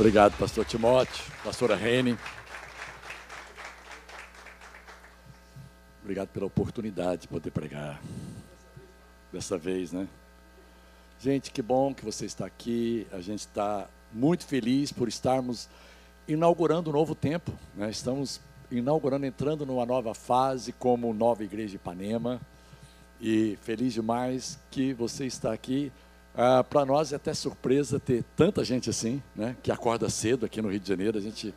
Obrigado, pastor Timóteo, pastora Rene. Obrigado pela oportunidade de poder pregar. Dessa vez, né? Gente, que bom que você está aqui. A gente está muito feliz por estarmos inaugurando um novo tempo. Né? Estamos inaugurando, entrando numa nova fase como nova igreja de Ipanema. E feliz demais que você está aqui. Ah, Para nós é até surpresa ter tanta gente assim, né? Que acorda cedo aqui no Rio de Janeiro. A gente,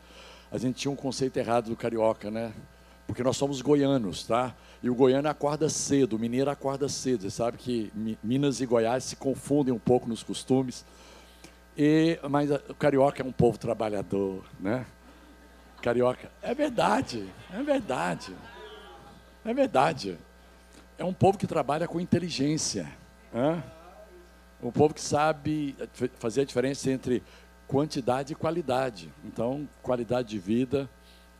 a gente tinha um conceito errado do carioca, né? Porque nós somos goianos, tá? E o goiano acorda cedo, o mineiro acorda cedo. Você sabe que Minas e Goiás se confundem um pouco nos costumes. E, mas o carioca é um povo trabalhador, né? Carioca, é verdade, é verdade, é verdade. É um povo que trabalha com inteligência, né? Um povo que sabe fazer a diferença entre quantidade e qualidade. Então, qualidade de vida,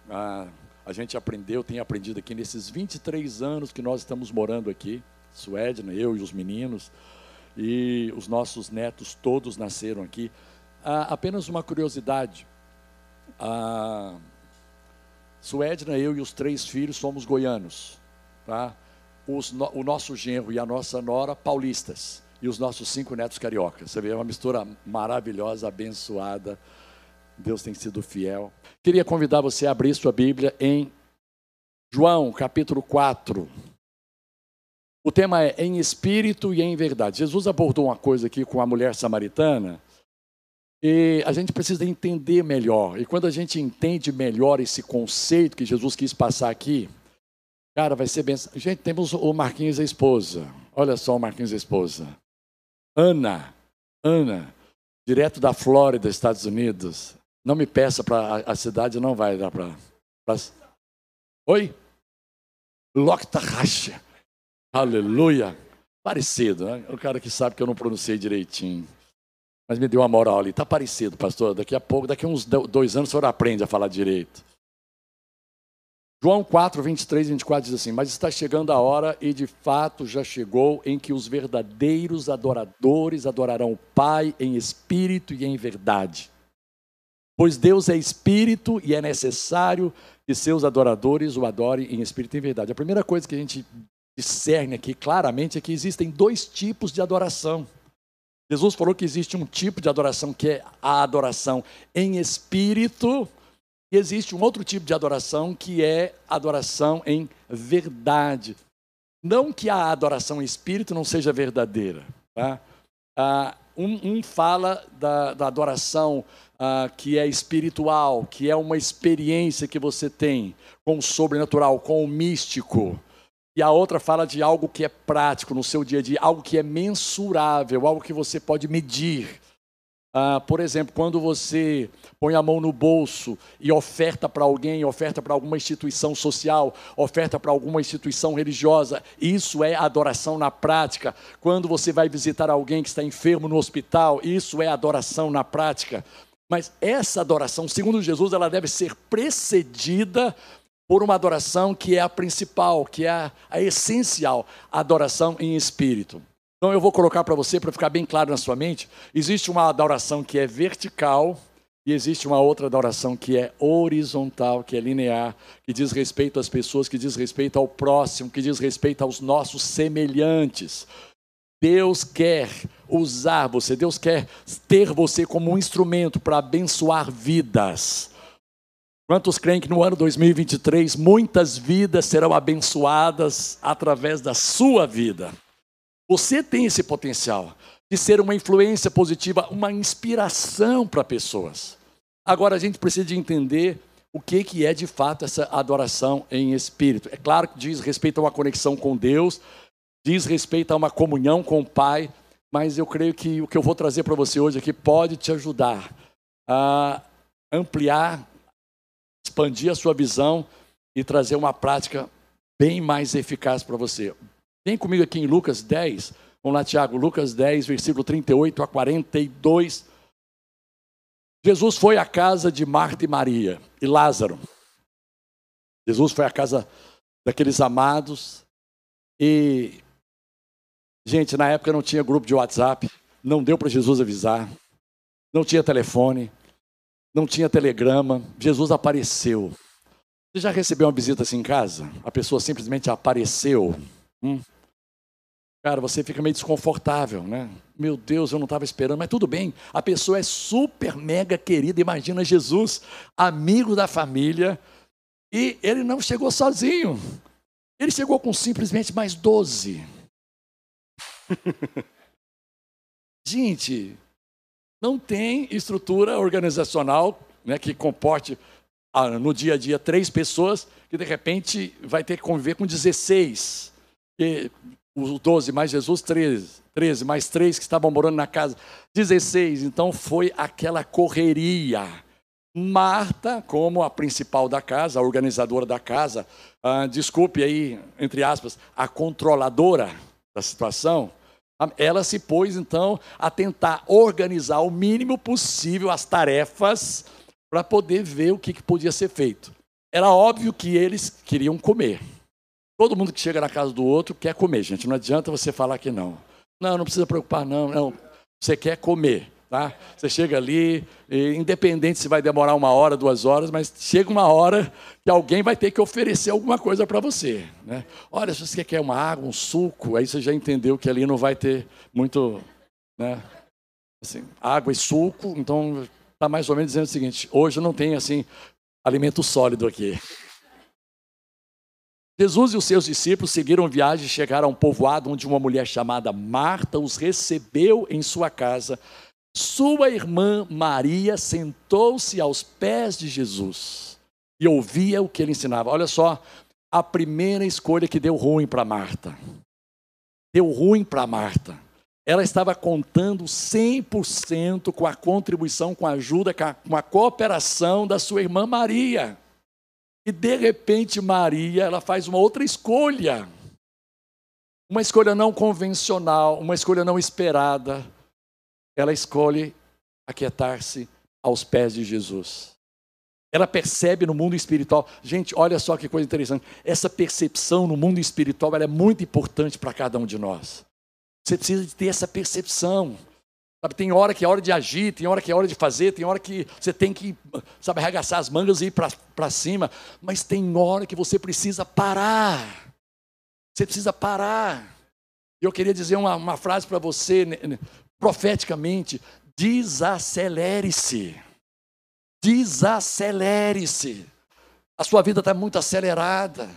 ah, a gente aprendeu, tem aprendido aqui nesses 23 anos que nós estamos morando aqui, Suedna, eu e os meninos, e os nossos netos todos nasceram aqui. Apenas uma curiosidade. A Suedna, eu e os três filhos somos goianos. Tá? Os, o nosso genro e a nossa nora, paulistas. E os nossos cinco netos cariocas. Você vê, é uma mistura maravilhosa, abençoada. Deus tem sido fiel. Queria convidar você a abrir sua Bíblia em João, capítulo 4. O tema é em espírito e em verdade. Jesus abordou uma coisa aqui com a mulher samaritana e a gente precisa entender melhor. E quando a gente entende melhor esse conceito que Jesus quis passar aqui, cara, vai ser bem. Gente, temos o Marquinhos a esposa. Olha só o Marquinhos a esposa. Ana, Ana, direto da Flórida, Estados Unidos. Não me peça para a, cidade, não vai dar para. Pra... Oi? Loktahash. Aleluia. Parecido, né? O cara que sabe que eu não pronunciei direitinho. Mas me deu uma moral ali. Está parecido, pastor. Daqui a pouco, daqui a uns dois anos, o senhor aprende a falar direito. João 4, 23 e 24 diz assim: Mas está chegando a hora, e de fato já chegou, em que os verdadeiros adoradores adorarão o Pai em espírito e em verdade. Pois Deus é espírito e é necessário que seus adoradores o adorem em espírito e em verdade. A primeira coisa que a gente discerne aqui claramente é que existem dois tipos de adoração. Jesus falou que existe um tipo de adoração que é a adoração em espírito, existe um outro tipo de adoração que é adoração em verdade. Não que a adoração em espírito não seja verdadeira. Tá? Ah, um, um, fala da, da adoração ah, que é espiritual, que é uma experiência que você tem com o sobrenatural, com o místico. E a outra fala de algo que é prático no seu dia a dia, algo que é mensurável, algo que você pode medir. Ah, por exemplo, quando você põe a mão no bolso e oferta para alguém, oferta para alguma instituição social, oferta para alguma instituição religiosa, isso é adoração na prática. Quando você vai visitar alguém que está enfermo no hospital, isso é adoração na prática. Mas essa adoração, segundo Jesus, ela deve ser precedida por uma adoração que é a principal, que é a, a essencial, a adoração em espírito. Então eu vou colocar para você, para ficar bem claro na sua mente, existe uma adoração que é vertical e existe uma outra adoração que é horizontal, que é linear, que diz respeito às pessoas, que diz respeito ao próximo, que diz respeito aos nossos semelhantes. Deus quer usar você, Deus quer ter você como um instrumento para abençoar vidas. Quantos creem que no ano 2023 muitas vidas serão abençoadas através da sua vida? Você tem esse potencial de ser uma influência positiva, uma inspiração para pessoas. Agora a gente precisa de entender o que, que é de fato essa adoração em espírito. É claro que diz respeito a uma conexão com Deus, diz respeito a uma comunhão com o Pai, mas eu creio que o que eu vou trazer para você hoje aqui pode te ajudar a ampliar, expandir a sua visão e trazer uma prática bem mais eficaz para você. Vem comigo aqui em Lucas 10, vamos lá, Tiago, Lucas 10, versículo 38 a 42. Jesus foi à casa de Marta e Maria e Lázaro. Jesus foi à casa daqueles amados e Gente, na época não tinha grupo de WhatsApp, não deu para Jesus avisar, não tinha telefone. não tinha telegrama, Jesus apareceu. Você já recebeu uma visita assim em casa? A pessoa simplesmente apareceu. Hum? Cara, você fica meio desconfortável, né? Meu Deus, eu não estava esperando, mas tudo bem. A pessoa é super mega querida. Imagina Jesus, amigo da família, e ele não chegou sozinho. Ele chegou com simplesmente mais 12. Gente, não tem estrutura organizacional né, que comporte ah, no dia a dia três pessoas que de repente vai ter que conviver com 16. E os 12 mais Jesus, 13. 13 mais três que estavam morando na casa, 16. Então foi aquela correria. Marta, como a principal da casa, a organizadora da casa, ah, desculpe aí, entre aspas, a controladora da situação, ela se pôs então a tentar organizar o mínimo possível as tarefas para poder ver o que, que podia ser feito. Era óbvio que eles queriam comer. Todo mundo que chega na casa do outro quer comer, gente. Não adianta você falar que não. Não, não precisa preocupar, não. não. Você quer comer. Tá? Você chega ali, independente se vai demorar uma hora, duas horas, mas chega uma hora que alguém vai ter que oferecer alguma coisa para você. Né? Olha, se você quer uma água, um suco, aí você já entendeu que ali não vai ter muito. Né? Assim, água e suco, então está mais ou menos dizendo o seguinte: hoje não tem assim alimento sólido aqui. Jesus e os seus discípulos seguiram viagem e chegaram a um povoado onde uma mulher chamada Marta os recebeu em sua casa sua irmã Maria sentou-se aos pés de Jesus e ouvia o que ele ensinava. Olha só, a primeira escolha que deu ruim para Marta. Deu ruim para Marta. Ela estava contando 100% com a contribuição, com a ajuda, com a cooperação da sua irmã Maria. E de repente Maria, ela faz uma outra escolha. Uma escolha não convencional, uma escolha não esperada ela escolhe aquietar-se aos pés de Jesus. Ela percebe no mundo espiritual. Gente, olha só que coisa interessante. Essa percepção no mundo espiritual é muito importante para cada um de nós. Você precisa de ter essa percepção. Sabe, tem hora que é hora de agir, tem hora que é hora de fazer, tem hora que você tem que, sabe, arregaçar as mangas e ir para cima. Mas tem hora que você precisa parar. Você precisa parar. Eu queria dizer uma, uma frase para você profeticamente: desacelere-se. Desacelere-se. A sua vida está muito acelerada.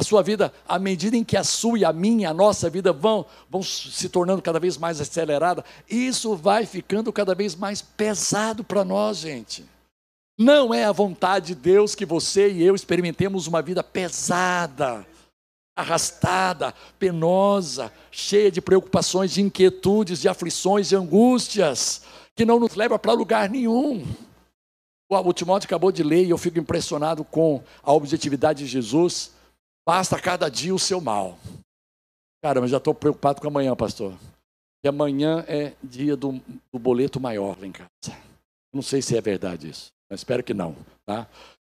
A sua vida, à medida em que a sua e a minha, a nossa vida vão, vão se tornando cada vez mais acelerada, isso vai ficando cada vez mais pesado para nós, gente. Não é a vontade de Deus que você e eu experimentemos uma vida pesada, arrastada, penosa, cheia de preocupações, de inquietudes, de aflições, de angústias, que não nos leva para lugar nenhum. O Timóteo acabou de ler e eu fico impressionado com a objetividade de Jesus. Basta cada dia o seu mal. Cara, mas já estou preocupado com amanhã, pastor. E amanhã é dia do, do boleto maior lá em casa. Não sei se é verdade isso, mas espero que não. Tá?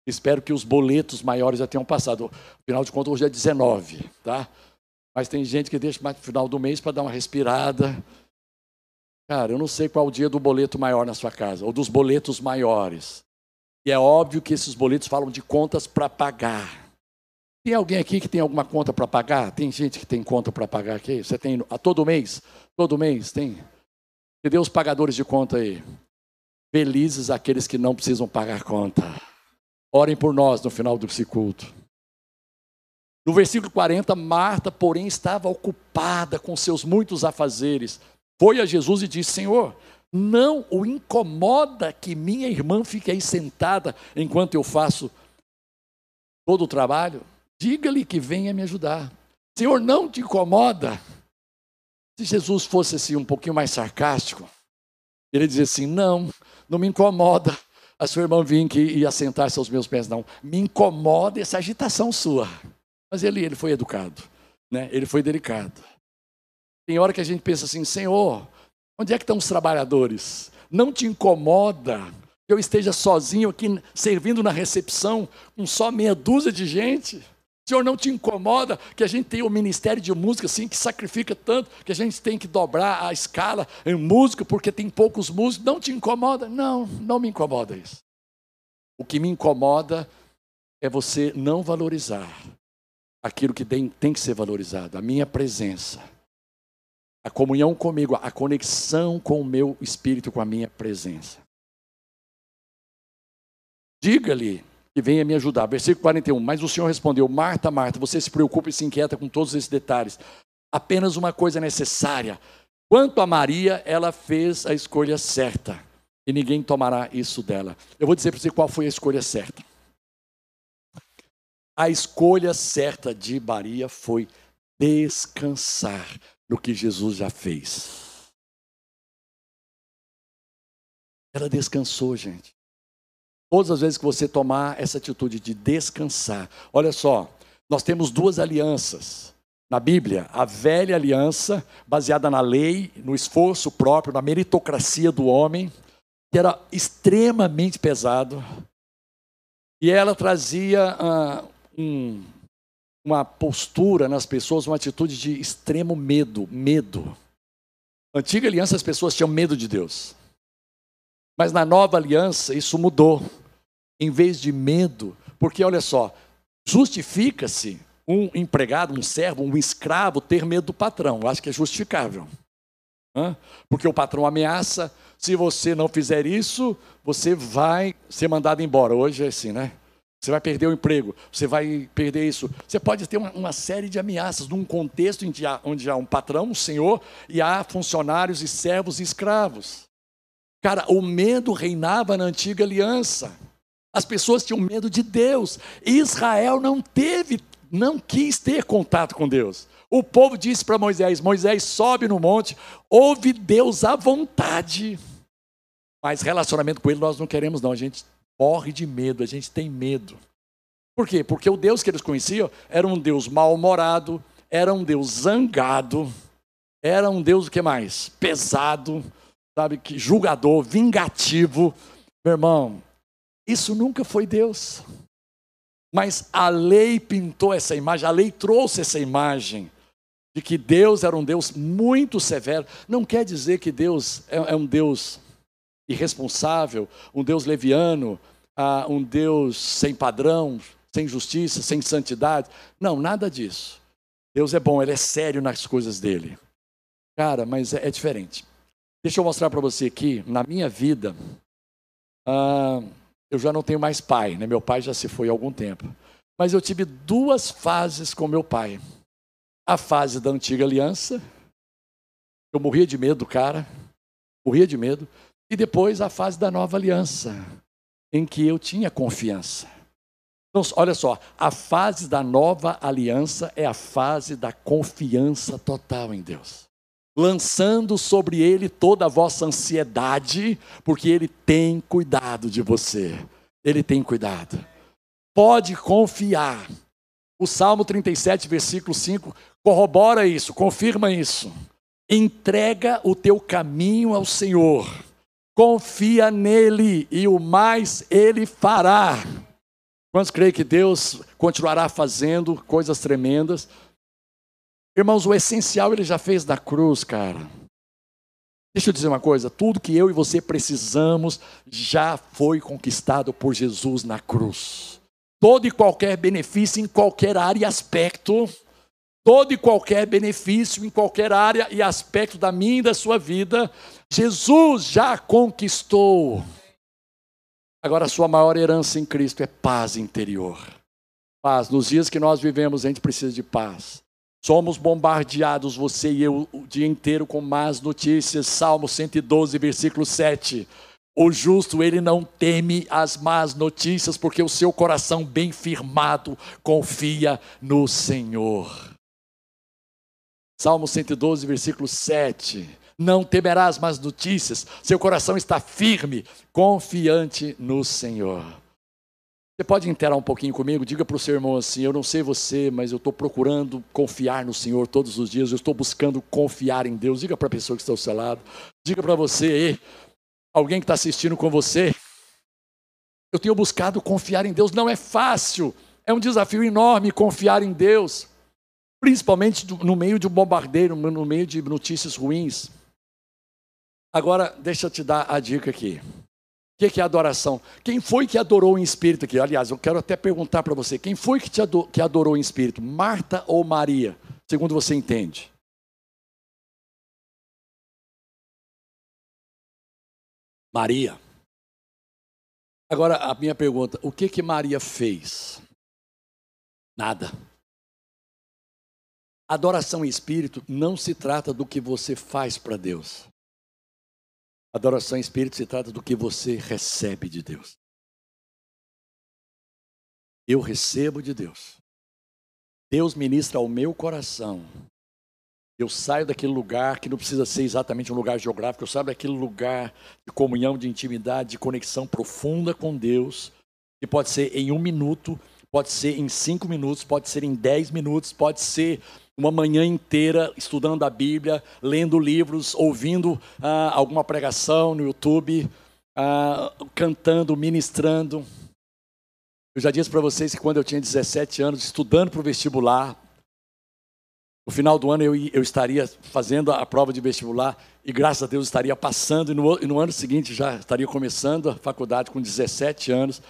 Espero que os boletos maiores já tenham passado. Afinal de contas, hoje é 19, tá? Mas tem gente que deixa mais no final do mês para dar uma respirada. Cara, eu não sei qual o dia do boleto maior na sua casa, ou dos boletos maiores. E é óbvio que esses boletos falam de contas para pagar. Tem alguém aqui que tem alguma conta para pagar? Tem gente que tem conta para pagar aqui? Você tem a todo mês? Todo mês tem? Cadê os pagadores de conta aí? Felizes aqueles que não precisam pagar conta. Orem por nós no final desse culto. No versículo 40, Marta, porém, estava ocupada com seus muitos afazeres. Foi a Jesus e disse: Senhor, não o incomoda que minha irmã fique aí sentada enquanto eu faço todo o trabalho? Diga-lhe que venha me ajudar. Senhor, não te incomoda? Se Jesus fosse assim um pouquinho mais sarcástico, ele dizia assim: Não, não me incomoda a sua irmã vir aqui e assentar-se aos meus pés, não. Me incomoda essa agitação sua. Mas ele, ele foi educado, né? ele foi delicado. Tem hora que a gente pensa assim, Senhor, onde é que estão os trabalhadores? Não te incomoda que eu esteja sozinho aqui servindo na recepção com só meia dúzia de gente? Senhor, não te incomoda que a gente tem o ministério de música assim, que sacrifica tanto, que a gente tem que dobrar a escala em música porque tem poucos músicos? Não te incomoda? Não, não me incomoda isso. O que me incomoda é você não valorizar aquilo que tem que ser valorizado, a minha presença, a comunhão comigo, a conexão com o meu espírito, com a minha presença. Diga-lhe que venha me ajudar. Versículo 41. Mas o Senhor respondeu: Marta, Marta, você se preocupa e se inquieta com todos esses detalhes. Apenas uma coisa necessária. Quanto a Maria, ela fez a escolha certa. E ninguém tomará isso dela. Eu vou dizer para você qual foi a escolha certa. A escolha certa de Maria foi descansar no que Jesus já fez. Ela descansou, gente. Todas as vezes que você tomar essa atitude de descansar, olha só, nós temos duas alianças na Bíblia: a velha aliança, baseada na lei, no esforço próprio, na meritocracia do homem, que era extremamente pesado, e ela trazia uh, um, uma postura nas pessoas, uma atitude de extremo medo, medo. Antiga aliança as pessoas tinham medo de Deus. Mas na nova aliança isso mudou. Em vez de medo, porque olha só, justifica-se um empregado, um servo, um escravo ter medo do patrão. Eu acho que é justificável. Porque o patrão ameaça, se você não fizer isso, você vai ser mandado embora. Hoje é assim, né? Você vai perder o emprego, você vai perder isso. Você pode ter uma, uma série de ameaças num contexto onde há, onde há um patrão, um senhor, e há funcionários e servos e escravos. Cara, o medo reinava na antiga aliança. As pessoas tinham medo de Deus. Israel não teve, não quis ter contato com Deus. O povo disse para Moisés: Moisés, sobe no monte, ouve Deus à vontade. Mas relacionamento com Ele nós não queremos, não. A gente morre de medo, a gente tem medo. Por quê? Porque o Deus que eles conheciam era um Deus mal-humorado, era um Deus zangado, era um Deus o que mais? Pesado, sabe, que julgador, vingativo. Meu irmão, isso nunca foi Deus. Mas a lei pintou essa imagem, a lei trouxe essa imagem de que Deus era um Deus muito severo. Não quer dizer que Deus é, é um Deus irresponsável, um Deus leviano, uh, um Deus sem padrão, sem justiça, sem santidade. Não, nada disso. Deus é bom, ele é sério nas coisas dele. Cara, mas é, é diferente. Deixa eu mostrar para você aqui, na minha vida, uh, eu já não tenho mais pai, né? Meu pai já se foi há algum tempo. Mas eu tive duas fases com meu pai. A fase da antiga aliança, eu morria de medo do cara, morria de medo. E depois a fase da nova aliança, em que eu tinha confiança. Então, olha só, a fase da nova aliança é a fase da confiança total em Deus. Lançando sobre Ele toda a vossa ansiedade, porque Ele tem cuidado de você. Ele tem cuidado. Pode confiar. O Salmo 37, versículo 5, corrobora isso, confirma isso. Entrega o teu caminho ao Senhor confia nele e o mais ele fará. Quantos creem que Deus continuará fazendo coisas tremendas? Irmãos, o essencial ele já fez na cruz, cara. Deixa eu dizer uma coisa: tudo que eu e você precisamos já foi conquistado por Jesus na cruz. Todo e qualquer benefício em qualquer área e aspecto, todo e qualquer benefício em qualquer área e aspecto da minha e da sua vida, Jesus já conquistou. Agora, a sua maior herança em Cristo é paz interior. Paz. Nos dias que nós vivemos, a gente precisa de paz. Somos bombardeados, você e eu, o dia inteiro com más notícias. Salmo 112, versículo 7. O justo, ele não teme as más notícias, porque o seu coração bem firmado confia no Senhor. Salmo 112, versículo 7 não temerás mais notícias, seu coração está firme, confiante no Senhor. Você pode interar um pouquinho comigo? Diga para o seu irmão assim: Eu não sei você, mas eu estou procurando confiar no Senhor todos os dias, eu estou buscando confiar em Deus. Diga para a pessoa que está ao seu lado, diga para você alguém que está assistindo com você. Eu tenho buscado confiar em Deus, não é fácil, É um desafio enorme confiar em Deus, principalmente no meio de um bombardeiro, no meio de notícias ruins. Agora, deixa eu te dar a dica aqui. O que é adoração? Quem foi que adorou em espírito aqui? Aliás, eu quero até perguntar para você: quem foi que, te adorou, que adorou em espírito? Marta ou Maria? Segundo você entende. Maria. Agora, a minha pergunta: o que que Maria fez? Nada. Adoração em espírito não se trata do que você faz para Deus. Adoração em espírito se trata do que você recebe de Deus. Eu recebo de Deus. Deus ministra ao meu coração. Eu saio daquele lugar que não precisa ser exatamente um lugar geográfico, eu saio daquele lugar de comunhão, de intimidade, de conexão profunda com Deus, que pode ser em um minuto, pode ser em cinco minutos, pode ser em dez minutos, pode ser uma manhã inteira estudando a Bíblia, lendo livros, ouvindo ah, alguma pregação no YouTube, ah, cantando, ministrando. Eu já disse para vocês que quando eu tinha 17 anos, estudando para o vestibular, no final do ano eu, eu, estaria fazendo a prova de vestibular e graças a Deus estaria passando, e no, e no ano seguinte já estaria começando a faculdade com 17 anos.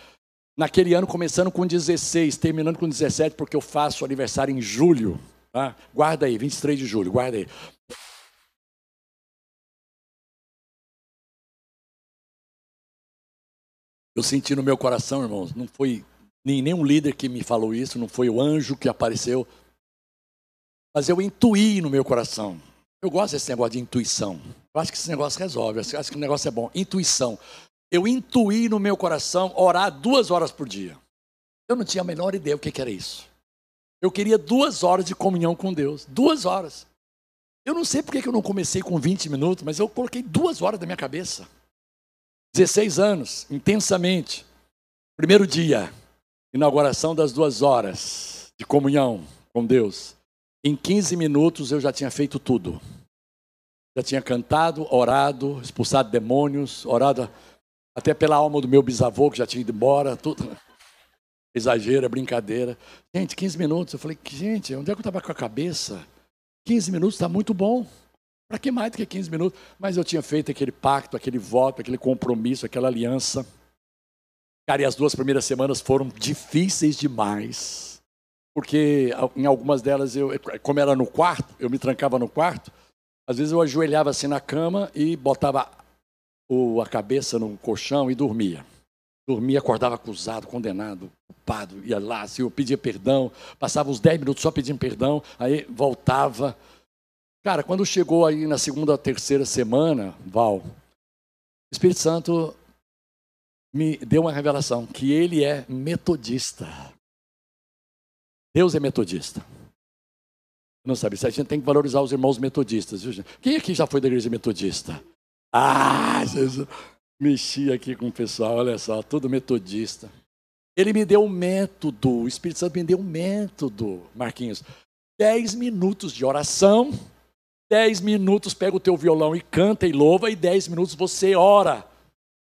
Naquele ano, começando com 16, terminando com 17, porque eu faço aniversário em julho. Tá? Guarda aí, 23 de julho, guarda aí. Eu senti no meu coração, irmãos, não foi nem nenhum líder que me falou isso, não foi o anjo que apareceu, mas eu intuí no meu coração. Eu gosto desse negócio de intuição. Eu acho que esse negócio resolve, eu acho que o negócio é bom. Intuição. Eu intuí no meu coração orar duas horas por dia. Eu não tinha a menor ideia o que era isso. Eu queria duas horas de comunhão com Deus. Duas horas. Eu não sei por que eu não comecei com 20 minutos, mas eu coloquei duas horas da minha cabeça. 16 anos, intensamente. Primeiro dia, inauguração das duas horas de comunhão com Deus. Em 15 minutos eu já tinha feito tudo. Já tinha cantado, orado, expulsado demônios, orado até pela alma do meu bisavô que já tinha ido embora, tudo. Exagero, é brincadeira. Gente, 15 minutos. Eu falei, gente, onde é que eu estava com a cabeça? 15 minutos está muito bom. Para que mais do que 15 minutos? Mas eu tinha feito aquele pacto, aquele voto, aquele compromisso, aquela aliança. Cara, e as duas primeiras semanas foram difíceis demais. Porque em algumas delas, eu, como era no quarto, eu me trancava no quarto. Às vezes eu ajoelhava assim na cama e botava o, a cabeça no colchão e dormia. Dormia, acordava acusado, condenado, culpado, ia lá, se eu pedia perdão, passava uns 10 minutos só pedindo perdão, aí voltava. Cara, quando chegou aí na segunda, terceira semana, Val, o Espírito Santo me deu uma revelação que ele é metodista. Deus é metodista. Não sabe, a gente tem que valorizar os irmãos metodistas. Viu? Quem aqui já foi da igreja metodista? Ah, Jesus mexi aqui com o pessoal, olha só, tudo metodista. Ele me deu um método, o Espírito Santo me deu um método, Marquinhos. Dez minutos de oração, dez minutos pega o teu violão e canta e louva, e dez minutos você ora.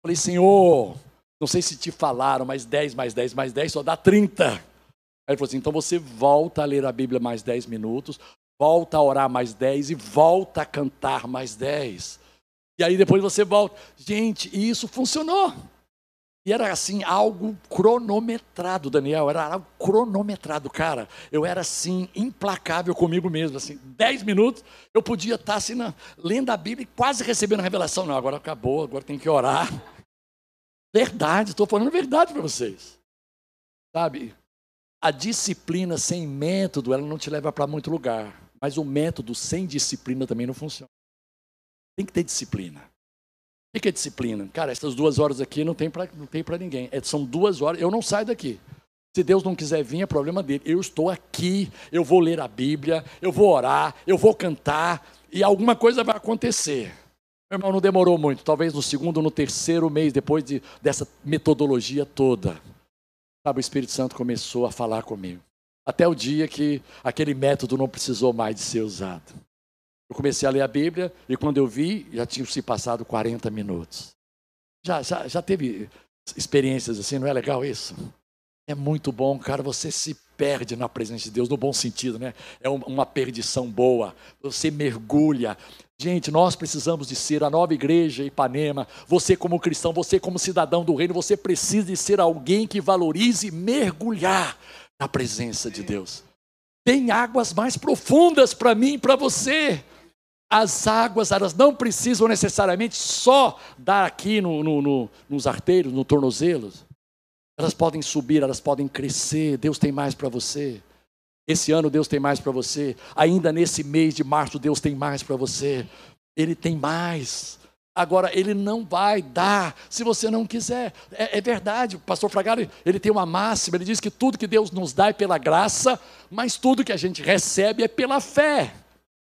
Falei, Senhor, não sei se te falaram, mas dez mais dez mais dez só dá trinta. Aí ele falou assim, então você volta a ler a Bíblia mais dez minutos, volta a orar mais dez e volta a cantar mais dez. E aí depois você volta. Gente, e isso funcionou. E era assim, algo cronometrado, Daniel, era algo cronometrado, cara. Eu era assim, implacável comigo mesmo, assim, dez minutos, eu podia estar assim, na, lendo a Bíblia e quase recebendo a revelação. Não, agora acabou, agora tem que orar. Verdade, estou falando verdade para vocês. Sabe, a disciplina sem método, ela não te leva para muito lugar. Mas o método sem disciplina também não funciona. Tem que ter disciplina. O que é disciplina? Cara, essas duas horas aqui não tem para ninguém. É, são duas horas, eu não saio daqui. Se Deus não quiser vir, é problema dele. Eu estou aqui, eu vou ler a Bíblia, eu vou orar, eu vou cantar, e alguma coisa vai acontecer. Meu irmão, não demorou muito, talvez no segundo ou no terceiro mês, depois de, dessa metodologia toda. Sabe, o Espírito Santo começou a falar comigo. Até o dia que aquele método não precisou mais de ser usado. Eu comecei a ler a Bíblia e quando eu vi, já tinham se passado 40 minutos. Já, já, já teve experiências assim, não é legal isso? É muito bom, cara. Você se perde na presença de Deus, no bom sentido, né? É uma perdição boa. Você mergulha. Gente, nós precisamos de ser a nova igreja Ipanema. Você, como cristão, você, como cidadão do reino, você precisa de ser alguém que valorize mergulhar na presença de Deus. Tem águas mais profundas para mim e para você. As águas, elas não precisam necessariamente só dar aqui no, no, no, nos arteiros, no tornozelos. Elas podem subir, elas podem crescer. Deus tem mais para você. Esse ano Deus tem mais para você. Ainda nesse mês de março, Deus tem mais para você. Ele tem mais. Agora, ele não vai dar se você não quiser. É, é, verdade, o pastor Fragari, ele tem uma máxima, ele diz que tudo que Deus nos dá é pela graça, mas tudo que a gente recebe é pela fé.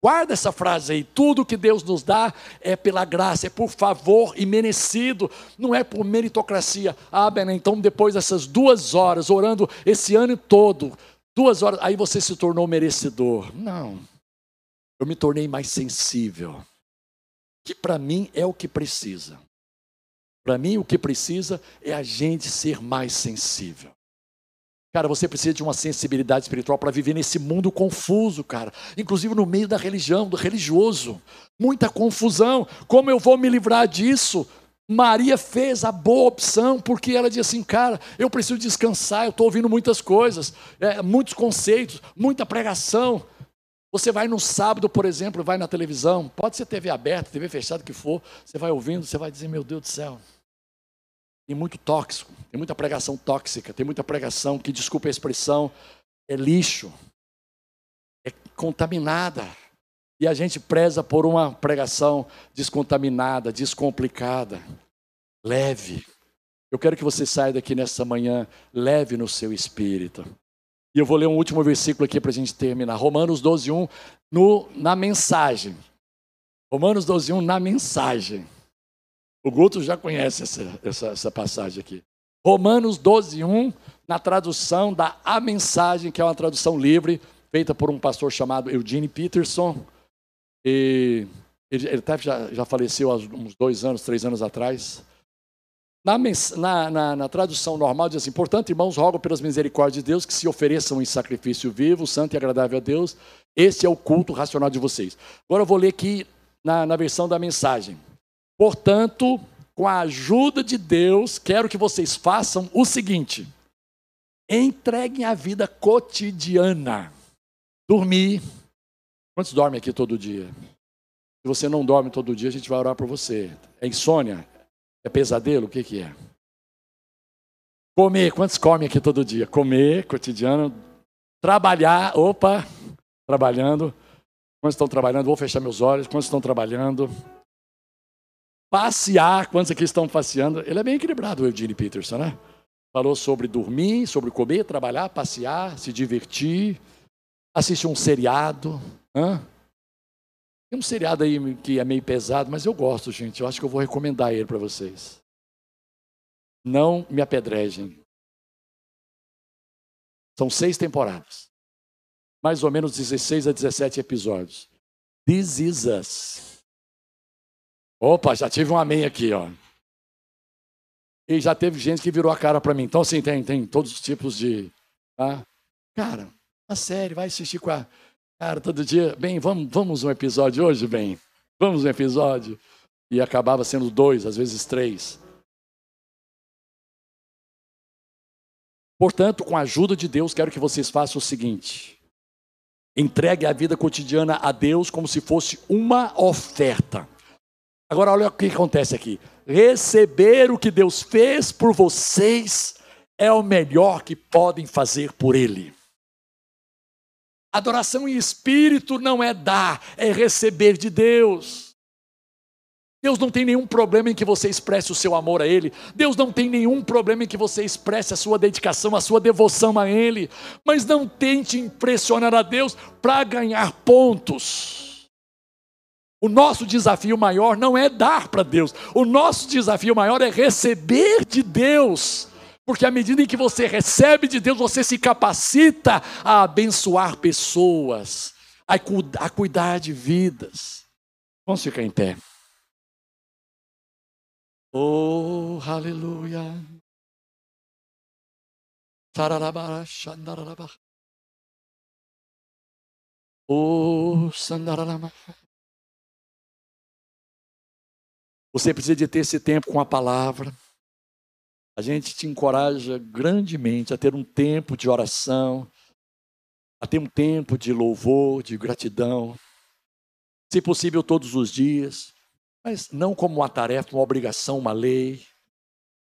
Guarda essa frase aí, tudo que Deus nos dá é pela graça, é por favor e merecido, não é por meritocracia. Ah, Bené, então depois dessas duas horas, orando esse ano todo, duas horas, aí você se tornou merecedor. Não, eu me tornei mais sensível que para mim é o que precisa. Para mim, o que precisa é a gente ser mais sensível. Cara, você precisa de uma sensibilidade espiritual para viver nesse mundo confuso, cara. Inclusive no meio da religião, do religioso. Muita confusão. Como eu vou me livrar disso? Maria fez a boa opção, porque ela disse assim, cara, eu preciso descansar, eu estou ouvindo muitas coisas, é, muitos conceitos, muita pregação. Você vai no sábado, por exemplo, vai na televisão, pode ser TV aberta, TV fechada, que for, você vai ouvindo, você vai dizer, meu Deus do céu. Tem muito tóxico, tem muita pregação tóxica, tem muita pregação que, desculpa a expressão, é lixo, é contaminada. E a gente preza por uma pregação descontaminada, descomplicada, leve. Eu quero que você saia daqui nessa manhã leve no seu espírito. E eu vou ler um último versículo aqui para a gente terminar. Romanos 12, 1, no, na mensagem. Romanos 12, 1, na mensagem. O Guto já conhece essa, essa, essa passagem aqui. Romanos 12, 1, na tradução da A Mensagem, que é uma tradução livre, feita por um pastor chamado Eugene Peterson. E ele, ele até já, já faleceu há uns dois anos, três anos atrás. Na, na, na, tradução normal diz assim: portanto, irmãos, rogo pelas misericórdias de Deus que se ofereçam em sacrifício vivo, santo e agradável a Deus. Esse é o culto racional de vocês. Agora eu vou ler aqui na, na versão da mensagem. Portanto, com a ajuda de Deus, quero que vocês façam o seguinte: entreguem a vida cotidiana. Dormir. Quantos dormem aqui todo dia? Se você não dorme todo dia, a gente vai orar por você. É insônia? É pesadelo? O que, que é? Comer, quantos comem aqui todo dia? Comer, cotidiano. Trabalhar, opa, trabalhando. Quantos estão trabalhando? Vou fechar meus olhos. Quantos estão trabalhando? Passear, quantos aqui estão passeando? Ele é bem equilibrado, o Eugene Peterson, né? Falou sobre dormir, sobre comer, trabalhar, passear, se divertir, assistir um seriado. Hã? Tem um seriado aí que é meio pesado, mas eu gosto, gente. Eu acho que eu vou recomendar ele para vocês. Não me apedrejem. São seis temporadas. Mais ou menos 16 a 17 episódios. This is us. Opa, já tive um amém aqui, ó. E já teve gente que virou a cara para mim. Então, assim, tem, tem todos os tipos de. Tá? Cara, a série, vai assistir com a Cara, todo dia, bem, vamos, vamos um episódio hoje, bem? Vamos um episódio? E acabava sendo dois, às vezes três. Portanto, com a ajuda de Deus, quero que vocês façam o seguinte: entregue a vida cotidiana a Deus como se fosse uma oferta. Agora, olha o que acontece aqui. Receber o que Deus fez por vocês é o melhor que podem fazer por Ele. Adoração em espírito não é dar, é receber de Deus. Deus não tem nenhum problema em que você expresse o seu amor a Ele. Deus não tem nenhum problema em que você expresse a sua dedicação, a sua devoção a Ele. Mas não tente impressionar a Deus para ganhar pontos. O nosso desafio maior não é dar para Deus, o nosso desafio maior é receber de Deus. Porque à medida em que você recebe de Deus, você se capacita a abençoar pessoas, a, a cuidar de vidas. Vamos ficar em pé. Oh, aleluia. Oh, Você precisa de ter esse tempo com a palavra. A gente te encoraja grandemente a ter um tempo de oração, a ter um tempo de louvor, de gratidão. Se possível, todos os dias, mas não como uma tarefa, uma obrigação, uma lei,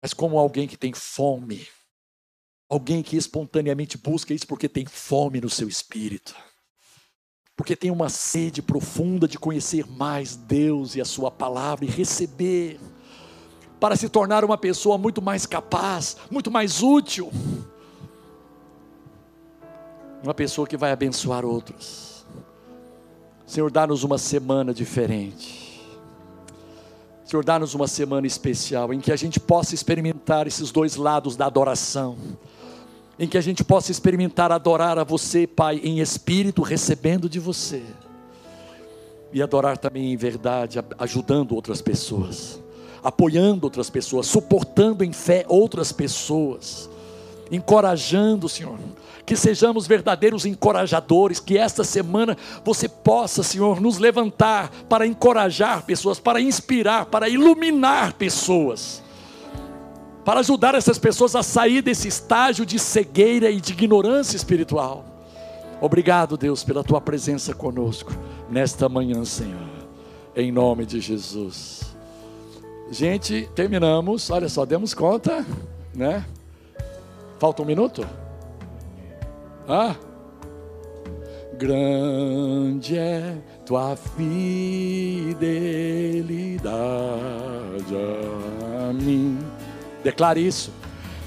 mas como alguém que tem fome Alguém que espontaneamente busca isso porque tem fome no seu espírito. Porque tem uma sede profunda de conhecer mais Deus e a Sua palavra e receber, para se tornar uma pessoa muito mais capaz, muito mais útil. Uma pessoa que vai abençoar outros. Senhor, dá-nos uma semana diferente. Senhor, dá-nos uma semana especial em que a gente possa experimentar esses dois lados da adoração em que a gente possa experimentar adorar a você, Pai, em espírito, recebendo de você, e adorar também em verdade, ajudando outras pessoas, apoiando outras pessoas, suportando em fé outras pessoas, encorajando, Senhor, que sejamos verdadeiros encorajadores, que esta semana você possa, Senhor, nos levantar para encorajar pessoas, para inspirar, para iluminar pessoas para ajudar essas pessoas a sair desse estágio de cegueira e de ignorância espiritual. Obrigado, Deus, pela tua presença conosco nesta manhã, Senhor. Em nome de Jesus. Gente, terminamos. Olha só, demos conta, né? Falta um minuto? Ah? Grande é tua fidelidade a mim. Declare isso.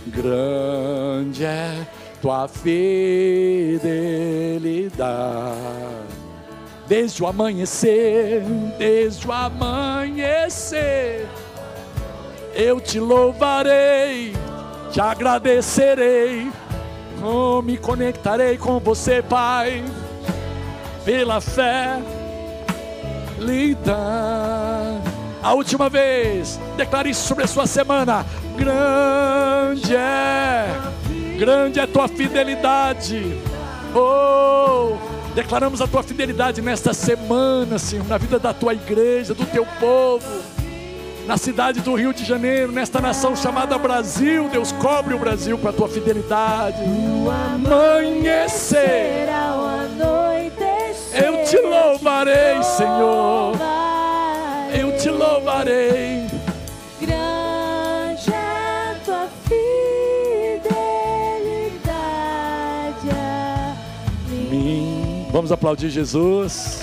Grande é tua fidelidade. Desde o amanhecer, desde o amanhecer, eu te louvarei, te agradecerei, oh, me conectarei com você, Pai, pela fé, lida. A última vez, declare isso sobre a sua semana. Grande é, grande é a tua fidelidade. Oh, declaramos a tua fidelidade nesta semana, Senhor, na vida da tua igreja, do teu povo, na cidade do Rio de Janeiro, nesta nação chamada Brasil. Deus cobre o Brasil com a tua fidelidade. O amanhecer, eu te louvarei, Senhor. Vamos aplaudir Jesus.